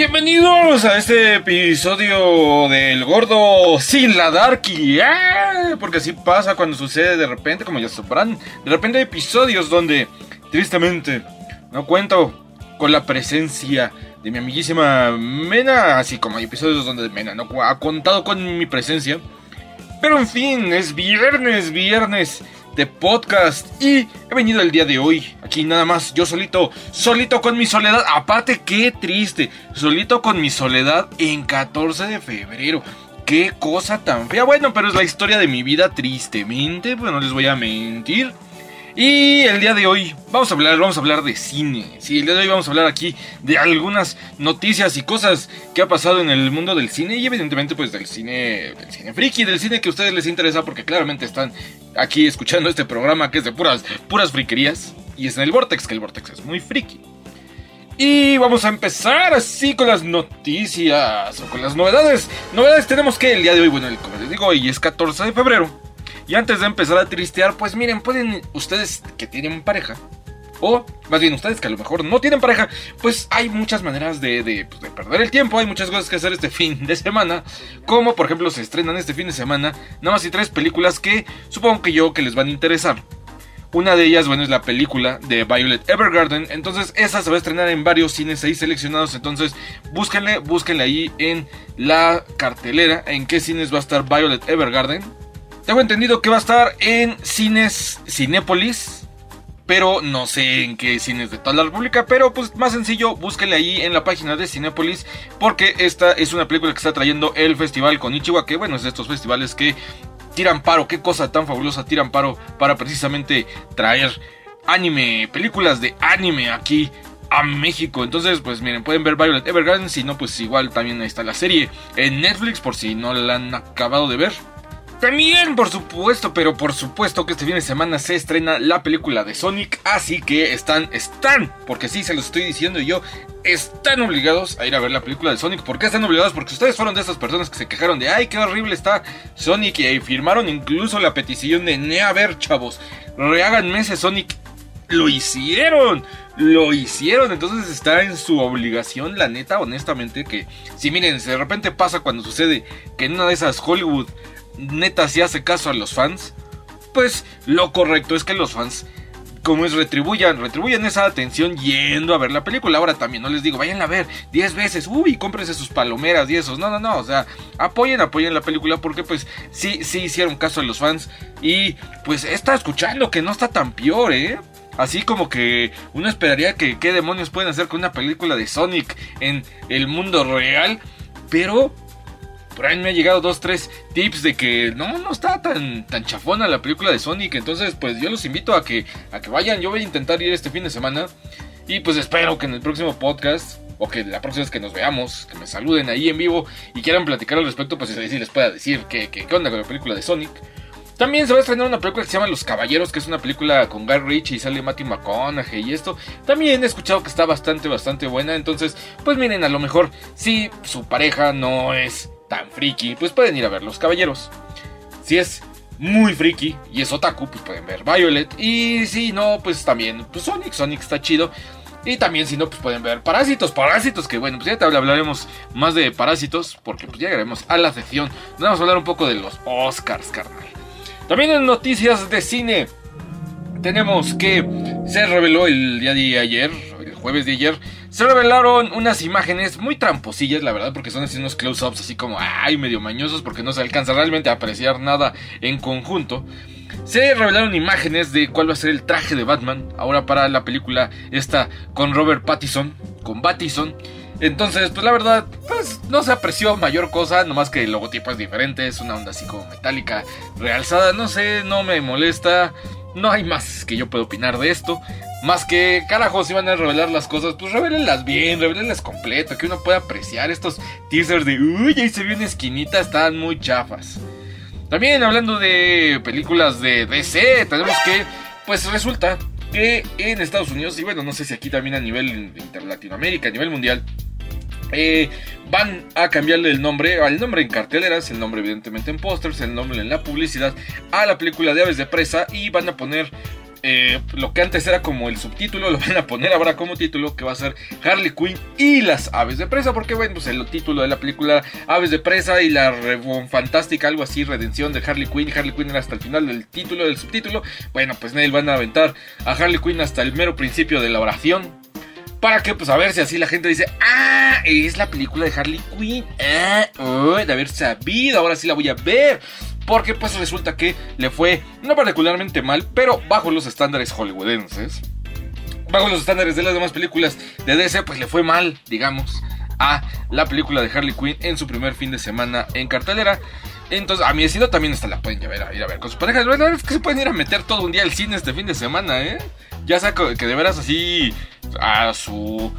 Bienvenidos a este episodio del gordo sin la darky. ¡Ah! Porque así pasa cuando sucede de repente, como ya sabrán. De repente hay episodios donde, tristemente, no cuento con la presencia de mi amiguísima Mena. Así como hay episodios donde Mena no ha contado con mi presencia. Pero en fin, es viernes, viernes de podcast y he venido el día de hoy aquí nada más yo solito, solito con mi soledad, aparte qué triste, solito con mi soledad en 14 de febrero. Qué cosa tan fea. Bueno, pero es la historia de mi vida tristemente, pues no les voy a mentir. Y el día de hoy vamos a hablar, vamos a hablar de cine. Sí, el día de hoy vamos a hablar aquí de algunas noticias y cosas que ha pasado en el mundo del cine y evidentemente pues del cine, del cine friki, del cine que a ustedes les interesa porque claramente están aquí escuchando este programa que es de puras, puras friquerías y es en el Vortex, que el Vortex es muy friki. Y vamos a empezar así con las noticias o con las novedades. Novedades tenemos que el día de hoy, bueno, como les digo, hoy es 14 de febrero. Y antes de empezar a tristear, pues miren, pueden ustedes que tienen pareja, o más bien ustedes que a lo mejor no tienen pareja, pues hay muchas maneras de, pues, de, perder el tiempo, hay muchas cosas que hacer este fin de semana, como por ejemplo se estrenan este fin de semana nada más y tres películas que supongo que yo que les van a interesar. Una de ellas, bueno, es la película de Violet Evergarden. Entonces, esa se va a estrenar en varios cines ahí seleccionados. Entonces, búsquenle, búsquenle ahí en la cartelera en qué cines va a estar Violet Evergarden. Tengo entendido que va a estar en cines Cinépolis, pero no sé en qué cines de toda la República, pero pues más sencillo, búsquenle ahí en la página de Cinépolis, porque esta es una película que está trayendo el festival con Ichiwa, que bueno, es de estos festivales que tiran paro, qué cosa tan fabulosa tiran paro para precisamente traer anime, películas de anime aquí a México. Entonces, pues miren, pueden ver Violet Evergarden, si no, pues igual también ahí está la serie en Netflix, por si no la han acabado de ver. También, por supuesto, pero por supuesto que este fin de semana se estrena la película de Sonic, así que están, están, porque sí, se los estoy diciendo yo, están obligados a ir a ver la película de Sonic. ¿Por qué están obligados? Porque ustedes fueron de esas personas que se quejaron de, ay, qué horrible está Sonic y firmaron incluso la petición de, ne, a ver, chavos, reháganme ese Sonic. Lo hicieron, lo hicieron, entonces está en su obligación, la neta, honestamente, que si miren, si de repente pasa cuando sucede que en una de esas Hollywood neta si hace caso a los fans, pues lo correcto es que los fans, como es, retribuyan, retribuyan esa atención yendo a ver la película. Ahora también no les digo, vayan a ver 10 veces, uy, cómprense sus palomeras y esos. No, no, no, o sea, apoyen, apoyen la película porque pues sí, sí hicieron caso a los fans y pues está escuchando que no está tan peor, ¿eh? Así como que uno esperaría que qué demonios pueden hacer con una película de Sonic en el mundo real. Pero por ahí me ha llegado dos, tres tips de que no, no está tan, tan chafona la película de Sonic. Entonces, pues yo los invito a que, a que vayan. Yo voy a intentar ir este fin de semana. Y pues espero que en el próximo podcast, o que la próxima vez que nos veamos, que me saluden ahí en vivo y quieran platicar al respecto, pues si les pueda decir qué, qué, onda con la película de Sonic. También se va a estrenar una película que se llama Los Caballeros, que es una película con Guy Ritchie y sale Matthew McConaughey y esto. También he escuchado que está bastante, bastante buena. Entonces, pues miren, a lo mejor si su pareja no es tan friki, pues pueden ir a ver Los Caballeros. Si es muy friki y es otaku, pues pueden ver Violet. Y si no, pues también, pues Sonic, Sonic está chido. Y también si no, pues pueden ver Parásitos, Parásitos, que bueno, pues ya hablaremos más de Parásitos, porque pues llegaremos a la sección. Vamos a hablar un poco de los Oscars, carnal. También en noticias de cine, tenemos que se reveló el día de ayer, el jueves de ayer, se revelaron unas imágenes muy tramposillas, la verdad, porque son así unos close-ups así como, ay, medio mañosos, porque no se alcanza realmente a apreciar nada en conjunto. Se revelaron imágenes de cuál va a ser el traje de Batman, ahora para la película esta con Robert Pattinson, con Battison. Entonces, pues la verdad, pues no se apreció mayor cosa, nomás que el logotipo es diferente, es una onda así como metálica, realzada, no sé, no me molesta. No hay más que yo pueda opinar de esto. Más que, carajo, si van a revelar las cosas, pues revelenlas bien, revelenlas completo, que uno pueda apreciar estos teasers de, uy, ahí se vio una esquinita, están muy chafas. También hablando de películas de DC, tenemos que, pues resulta que en Estados Unidos, y bueno, no sé si aquí también a nivel inter Latinoamérica, a nivel mundial, eh, van a cambiarle el nombre, al nombre en carteleras, el nombre evidentemente en pósters, el nombre en la publicidad, a la película de Aves de Presa y van a poner eh, lo que antes era como el subtítulo, lo van a poner ahora como título, que va a ser Harley Quinn y las aves de presa, porque bueno, pues el título de la película Aves de presa y la fantástica, algo así, redención de Harley Quinn, Harley Quinn era hasta el final del título, del subtítulo, bueno, pues Neil van a aventar a Harley Quinn hasta el mero principio de la oración, para que, pues, a ver si así la gente dice, ah, es la película de Harley Quinn, ah, oh, de haber sabido, ahora sí la voy a ver. Porque pues resulta que le fue no particularmente mal, pero bajo los estándares hollywoodenses. Bajo los estándares de las demás películas de DC, pues le fue mal, digamos, a la película de Harley Quinn en su primer fin de semana en cartelera. Entonces, a mi vecino también hasta la pueden llevar a ir a ver con sus parejas. Es que se pueden ir a meter todo un día al cine este fin de semana, ¿eh? Ya sea que de veras así a su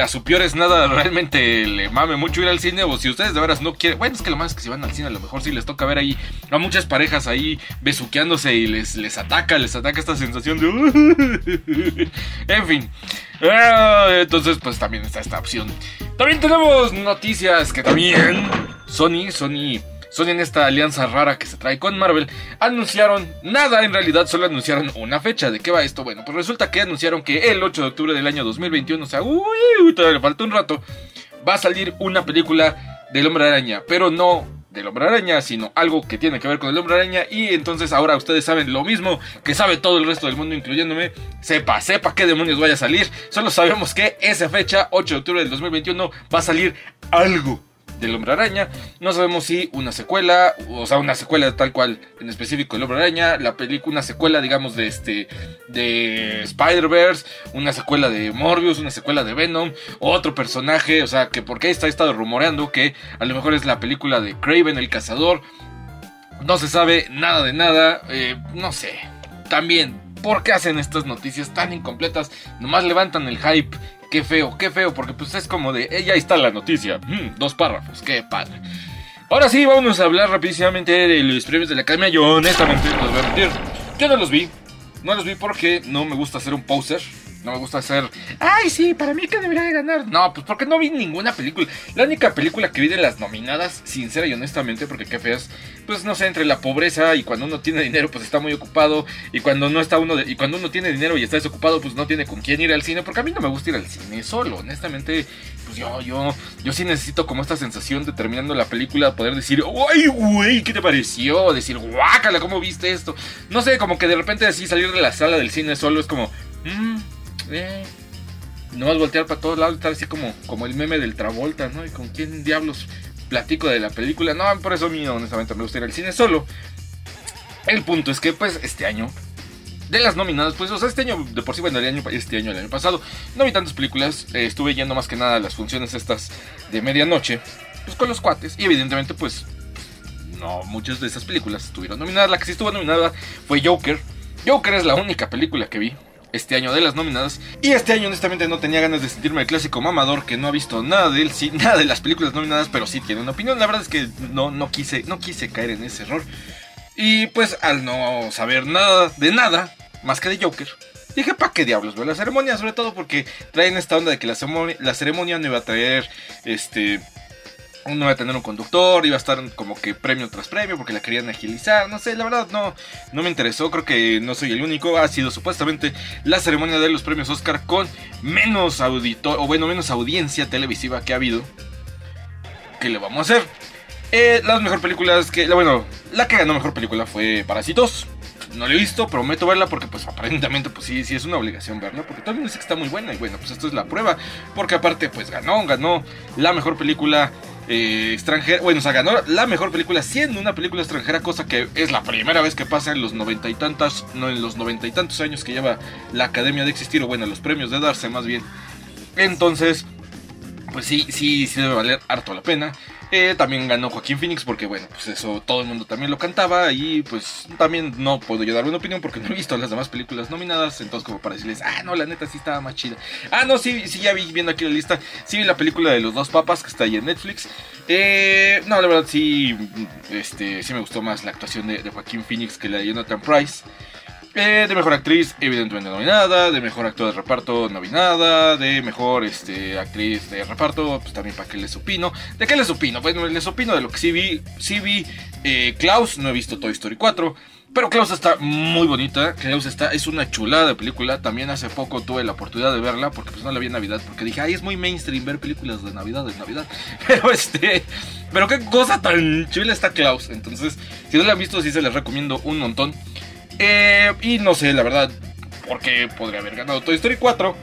a su peor es nada realmente le mame mucho ir al cine o si ustedes de veras no quieren, bueno, es que lo más es que si van al cine a lo mejor sí les toca ver ahí a muchas parejas ahí besuqueándose y les, les ataca, les ataca esta sensación de... en fin. Ah, entonces pues también está esta opción. También tenemos noticias que también Sony, Sony Sony en esta alianza rara que se trae con Marvel, anunciaron nada, en realidad solo anunciaron una fecha. ¿De qué va esto? Bueno, pues resulta que anunciaron que el 8 de octubre del año 2021, o sea, uy, todavía le falta un rato, va a salir una película del Hombre Araña, pero no del Hombre Araña, sino algo que tiene que ver con el Hombre Araña. Y entonces ahora ustedes saben lo mismo que sabe todo el resto del mundo, incluyéndome. Sepa, sepa qué demonios vaya a salir. Solo sabemos que esa fecha, 8 de octubre del 2021, va a salir algo del Hombre Araña. No sabemos si una secuela, o sea, una secuela tal cual en específico del Hombre Araña, la película, una secuela, digamos, de este, de Spider-Verse, una secuela de Morbius, una secuela de Venom, otro personaje, o sea, que porque está estado rumoreando que a lo mejor es la película de Craven el Cazador. No se sabe nada de nada, eh, no sé. También, ¿por qué hacen estas noticias tan incompletas? Nomás levantan el hype Qué feo, qué feo, porque pues es como de, eh, ya está la noticia, mm, dos párrafos, qué padre. Ahora sí, vamos a hablar rapidísimamente de los premios de la academia. Yo honestamente no los voy a mentir, yo no los vi, no los vi porque no me gusta ser un poser. No me gusta hacer, ay, sí, para mí que debería de ganar. No, pues porque no vi ninguna película. La única película que vi de las nominadas, sincera y honestamente, porque qué feas, pues no sé, entre la pobreza y cuando uno tiene dinero, pues está muy ocupado. Y cuando no está uno, y cuando uno tiene dinero y está desocupado, pues no tiene con quién ir al cine. Porque a mí no me gusta ir al cine solo, honestamente. Pues yo, yo, yo sí necesito como esta sensación de terminando la película, poder decir, ¡ay, güey! ¿Qué te pareció? Decir, ¡guácala! ¿Cómo viste esto? No sé, como que de repente así salir de la sala del cine solo es como, mmm eh, no vas a voltear para todos lados, estar así como, como el meme del Travolta, ¿no? Y con quién diablos platico de la película. No, por eso a mí honestamente me gusta ir al cine solo. El punto es que pues este año, de las nominadas, pues o sea, este año, de por sí, bueno, el año, este año, el año pasado, no vi tantas películas, eh, estuve yendo más que nada a las funciones estas de medianoche, pues con los cuates, y evidentemente pues no, muchas de esas películas estuvieron nominadas. La que sí estuvo nominada fue Joker. Joker es la única película que vi este año de las nominadas. Y este año honestamente no tenía ganas de sentirme el clásico mamador que no ha visto nada de él, sí, nada de las películas nominadas, pero sí tiene una opinión. La verdad es que no, no, quise, no quise caer en ese error. Y pues al no saber nada de nada, más que de Joker, dije, ¿para qué diablos veo la ceremonia? Sobre todo porque traen esta onda de que la ceremonia no iba a traer este uno iba a tener un conductor, iba a estar como que premio tras premio porque la querían agilizar, no sé, la verdad no, no me interesó, creo que no soy el único, ha sido supuestamente la ceremonia de los premios Oscar con menos auditor, o bueno, menos audiencia televisiva que ha habido. ¿Qué le vamos a hacer? Eh, las mejores películas que, bueno, la que ganó mejor película fue Parásitos. No la he visto, prometo verla porque pues aparentemente pues sí, sí es una obligación verla porque mundo dice que está muy buena y bueno, pues esto es la prueba porque aparte pues ganó, ganó la mejor película eh, extranjera. Bueno, o sea, ganó la mejor película siendo una película extranjera, cosa que es la primera vez que pasa en los noventa y tantas, no en los noventa y tantos años que lleva la Academia de existir, o bueno, los premios de darse más bien. Entonces, pues sí, sí, sí debe valer harto la pena. Eh, también ganó Joaquín Phoenix porque, bueno, pues eso todo el mundo también lo cantaba y pues también no puedo yo dar una opinión porque no he visto las demás películas nominadas, entonces como para decirles, ah, no, la neta sí estaba más chida. Ah, no, sí, sí, ya vi viendo aquí la lista, sí vi la película de los dos papas que está ahí en Netflix. Eh, no, la verdad sí, este, sí me gustó más la actuación de, de Joaquín Phoenix que la de Jonathan Price. Eh, de mejor actriz, evidentemente nominada. De mejor actor de reparto, nominada. De mejor este, actriz de reparto, pues también para que les opino. ¿De qué les opino? Bueno, les opino de lo que sí vi. Sí vi eh, Klaus, no he visto Toy Story 4. Pero Klaus está muy bonita. Klaus está, es una chulada de película. También hace poco tuve la oportunidad de verla porque pues no la vi en Navidad. Porque dije, ay, es muy mainstream ver películas de Navidad de Navidad. Pero este, pero qué cosa tan chula está Klaus. Entonces, si no la han visto, sí se les recomiendo un montón. Eh, y no sé, la verdad, porque podría haber ganado Toy Story 4.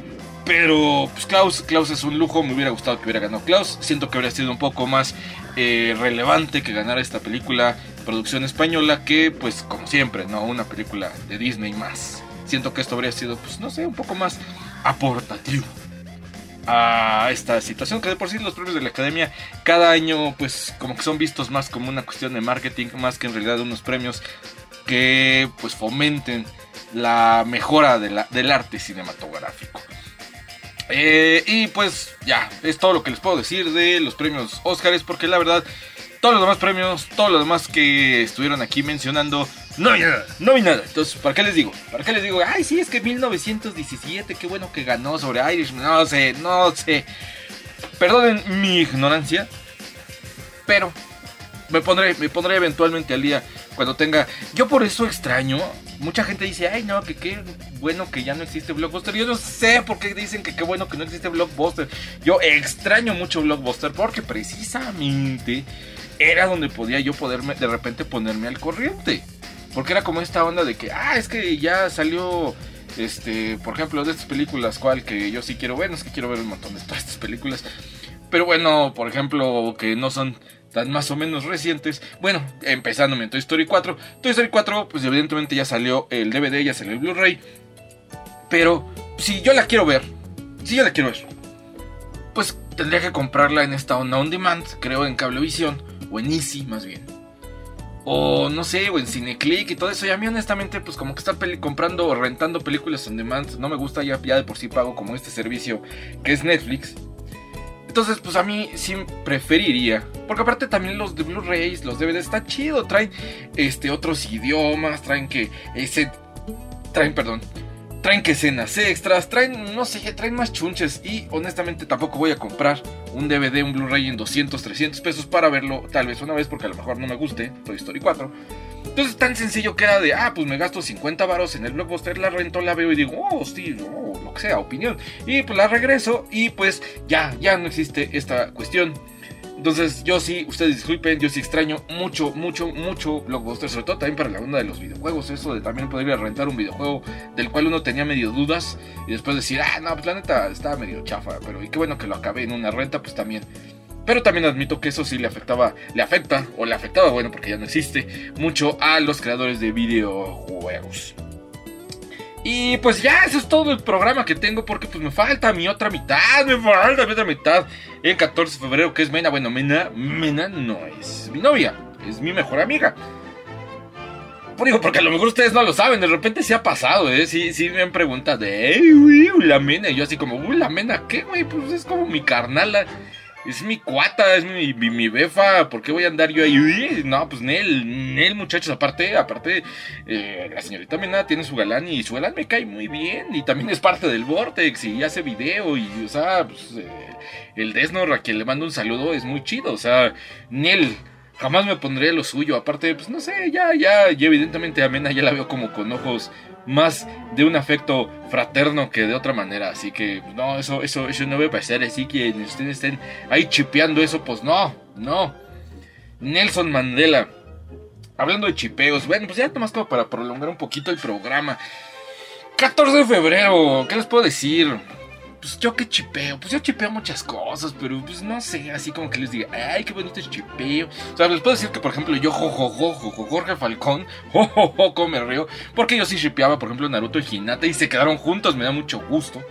Pero pues Klaus, Klaus es un lujo, me hubiera gustado que hubiera ganado Klaus. Siento que habría sido un poco más eh, relevante que ganara esta película producción española que pues como siempre, ¿no? Una película de Disney más. Siento que esto habría sido pues no sé, un poco más aportativo a esta situación que de por sí los premios de la academia cada año pues como que son vistos más como una cuestión de marketing más que en realidad unos premios que pues fomenten la mejora del arte cinematográfico. Eh, y pues ya, es todo lo que les puedo decir de los premios Oscars, porque la verdad, todos los demás premios, todos los demás que estuvieron aquí mencionando, no hay nada, no hay nada. Entonces, ¿para qué les digo? ¿Para qué les digo? Ay, sí, es que 1917, qué bueno que ganó sobre Irish, no sé, no sé. Perdonen mi ignorancia, pero me pondré, me pondré eventualmente al día cuando tenga. Yo por eso extraño mucha gente dice, ay no, que qué bueno que ya no existe Blockbuster. Yo no sé por qué dicen que qué bueno que no existe Blockbuster. Yo extraño mucho Blockbuster porque precisamente era donde podía yo poderme de repente ponerme al corriente. Porque era como esta onda de que, ah, es que ya salió, este, por ejemplo, de estas películas, cual que yo sí quiero ver, es que quiero ver un montón de todas estas películas. Pero bueno, por ejemplo, que no son tan más o menos recientes. Bueno, empezando en Toy Story 4. Toy Story 4, pues evidentemente ya salió el DVD, ya salió el Blu-ray. Pero si yo la quiero ver, si yo la quiero ver, pues tendría que comprarla en esta onda on demand, creo en Cablevisión, o en Easy más bien. O no sé, o en Cineclick y todo eso. Y a mí honestamente, pues como que estar comprando o rentando películas on demand no me gusta, ya, ya de por sí pago como este servicio que es Netflix. Entonces, pues a mí sí preferiría. Porque aparte también los de Blu-rays, los DVDs, está chido. Traen este, otros idiomas, traen que. Ese, traen, perdón. Traen que escenas extras, traen, no sé, traen más chunches. Y honestamente tampoco voy a comprar un DVD, un Blu-ray en 200, 300 pesos para verlo tal vez una vez porque a lo mejor no me guste Toy Story 4. Entonces tan sencillo que era de, ah, pues me gasto 50 varos en el blockbuster, la rento, la veo y digo, oh, sí, oh, lo que sea, opinión. Y pues la regreso y pues ya, ya no existe esta cuestión. Entonces yo sí, ustedes disculpen, yo sí extraño mucho, mucho, mucho Blockbuster, sobre todo también para la onda de los videojuegos, eso de también poder ir a rentar un videojuego del cual uno tenía medio dudas y después decir, ah, no, pues la neta estaba medio chafa, pero y qué bueno que lo acabé en una renta, pues también pero también admito que eso sí le afectaba, le afecta, o le afectaba, bueno, porque ya no existe, mucho a los creadores de videojuegos. Y pues ya, eso es todo el programa que tengo porque pues me falta mi otra mitad, me falta mi otra mitad. El 14 de febrero, que es Mena. Bueno, Mena, Mena no es mi novia, es mi mejor amiga. Digo, porque a lo mejor ustedes no lo saben, de repente sí ha pasado, ¿eh? Sí, sí me han preguntado de, uy, la Mena. Y yo así como, uy, la Mena, ¿qué, güey? Pues es como mi carnala es mi cuata, es mi, mi, befa, ¿por qué voy a andar yo ahí? no, pues Nel, Nel, muchachos, aparte, aparte, eh, la señorita Mena tiene su galán y su galán me cae muy bien y también es parte del Vortex y hace video y, o sea, pues, eh, el Desnor a quien le mando un saludo es muy chido, o sea, Nel jamás me pondría lo suyo. Aparte, pues no sé, ya, ya, y evidentemente a ya la veo como con ojos más de un afecto fraterno que de otra manera. Así que, pues, no, eso, eso, eso no va a pasar. Así que ustedes estén ahí chipeando eso, pues no, no. Nelson Mandela. Hablando de chipeos, bueno, pues ya más como para prolongar un poquito el programa. 14 de febrero, ¿qué les puedo decir? Pues yo que chipeo, pues yo chipeo muchas cosas, pero pues no sé, así como que les diga, ay, qué bonito chipeo. O sea, les puedo decir que, por ejemplo, yo, Jorge Falcón, jojojo, me río, porque yo sí chipeaba, por ejemplo, Naruto y Hinata y se quedaron juntos, me da mucho gusto.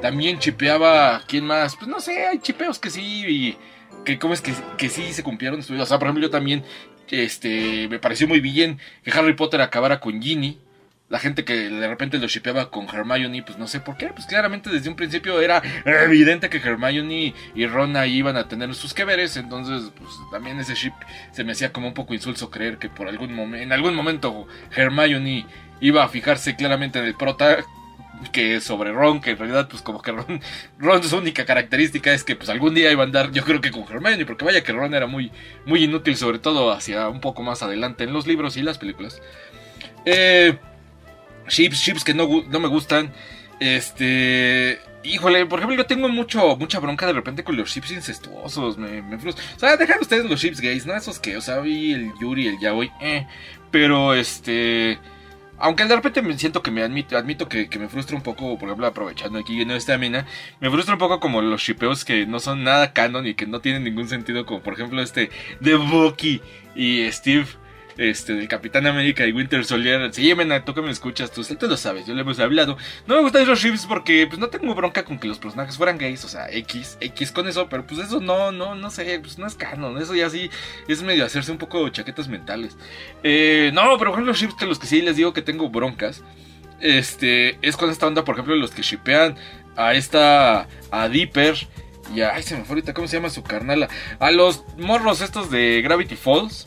También chipeaba, ¿quién más? Pues no sé, hay chipeos que sí, que cómo es que, que sí se cumplieron. O sea, por ejemplo, yo también, este, me pareció muy bien que Harry Potter acabara con Ginny la gente que de repente lo shipeaba con Hermione, pues no sé por qué, pues claramente desde un principio era evidente que Hermione y Ron ahí iban a tener sus que veres, entonces pues también ese ship se me hacía como un poco insulso creer que por algún momento, en algún momento Hermione iba a fijarse claramente en el prota que sobre Ron, que en realidad pues como que Ron, Ron su única característica es que pues algún día iba a andar yo creo que con Hermione, porque vaya que Ron era muy, muy inútil sobre todo hacia un poco más adelante en los libros y las películas. Eh, chips, chips que no, no me gustan. Este. Híjole, por ejemplo, yo tengo mucho, mucha bronca de repente con los chips incestuosos. Me, me frustra. O sea, dejan ustedes los chips gays, ¿no? Esos que, o sea, vi el Yuri, el Yaoi, eh. Pero este. Aunque de repente me siento que me admito, admito que, me frustra un poco, por ejemplo, aprovechando aquí en esta mina, me frustra un poco como los shipeos que no son nada canon y que no tienen ningún sentido, como por ejemplo este de Bucky y Steve este, del Capitán América y Winter Soldier. Sí, Mena, tú que me escuchas, tú, tú lo sabes, yo le hemos hablado. No me gustan los ships porque pues no tengo bronca con que los personajes fueran gays, o sea, X, X con eso, pero pues eso no, no, no sé, pues no es canon, eso ya sí es medio hacerse un poco chaquetas mentales. Eh, no, pero por los ships que los que sí les digo que tengo broncas, este, es con esta onda, por ejemplo, los que shipean a esta, a Dipper. Y a, ay, se me fue ahorita, ¿cómo se llama su carnala? A los morros estos de Gravity Falls.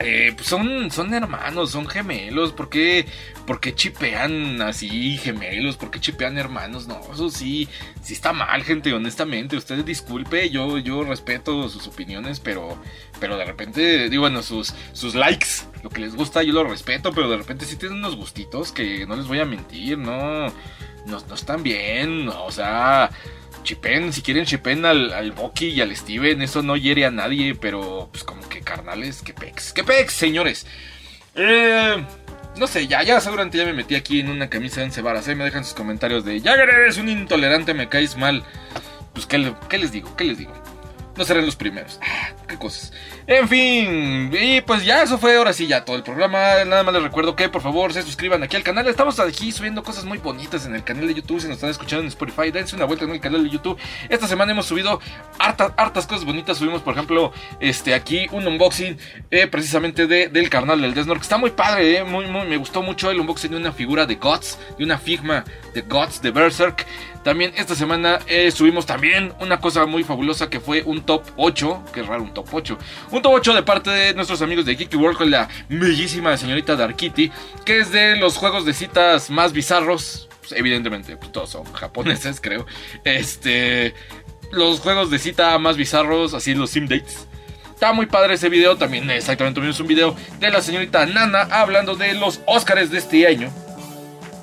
Eh, pues son, son hermanos, son gemelos. ¿Por qué, ¿Por qué chipean así gemelos? ¿Por qué chipean hermanos? No, eso sí, sí está mal, gente, honestamente. Usted disculpe, yo, yo respeto sus opiniones, pero, pero de repente, digo, bueno, sus, sus likes, lo que les gusta, yo lo respeto, pero de repente sí tienen unos gustitos que no les voy a mentir, no, no, no están bien, o sea chipen, si quieren chipen al, al Bucky y al Steven, eso no hiere a nadie, pero pues como que carnales, que pex, que pex, señores. Eh, no sé, ya, ya seguramente ya me metí aquí en una camisa de once varas, ¿eh? me dejan sus comentarios de, ya eres un intolerante, me caes mal. Pues, ¿qué, ¿qué les digo? ¿Qué les digo? No serán los primeros. Ah, qué cosas. En fin, y pues ya eso fue ahora sí ya todo el programa. Nada más les recuerdo que por favor se suscriban aquí al canal. Estamos aquí subiendo cosas muy bonitas en el canal de YouTube. Si nos están escuchando en Spotify, dense una vuelta en el canal de YouTube. Esta semana hemos subido hartas, hartas cosas bonitas. Subimos, por ejemplo, este aquí un unboxing eh, precisamente de, del canal del Desnor. Que está muy padre, eh, muy, muy, me gustó mucho el unboxing de una figura de Gods, de una Figma de Gods de Berserk. También esta semana eh, subimos también una cosa muy fabulosa que fue un top 8. Que raro, un top 8. Un top 8 de parte de nuestros amigos de Geeky World con la bellísima señorita Dark Kitty. Que es de los juegos de citas más bizarros. Pues, evidentemente, pues, todos son japoneses, creo. Este. Los juegos de cita más bizarros, así los sim dates. Está muy padre ese video. También exactamente tuvimos un video de la señorita Nana hablando de los Oscars de este año.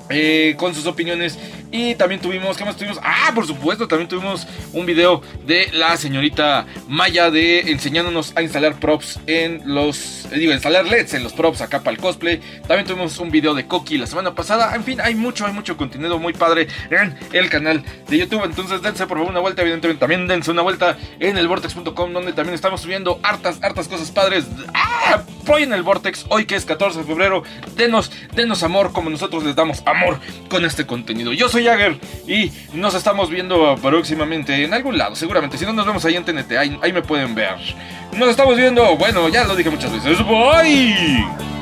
Eh, con sus opiniones y también tuvimos, ¿qué más tuvimos? Ah, por supuesto, también tuvimos un video de la señorita Maya de enseñándonos a instalar props en los, eh, digo, instalar LEDs en los props acá para el cosplay. También tuvimos un video de Coqui la semana pasada. En fin, hay mucho, hay mucho contenido muy padre en el canal de YouTube. Entonces dense por favor una vuelta, evidentemente también dense una vuelta en el vortex.com donde también estamos subiendo hartas, hartas cosas padres. ¡Ah! Hoy en el Vortex, hoy que es 14 de febrero, denos, denos amor como nosotros les damos amor con este contenido. Yo soy Jagger y nos estamos viendo próximamente en algún lado, seguramente. Si no nos vemos ahí en TNT, ahí, ahí me pueden ver. Nos estamos viendo, bueno, ya lo dije muchas veces. Bye.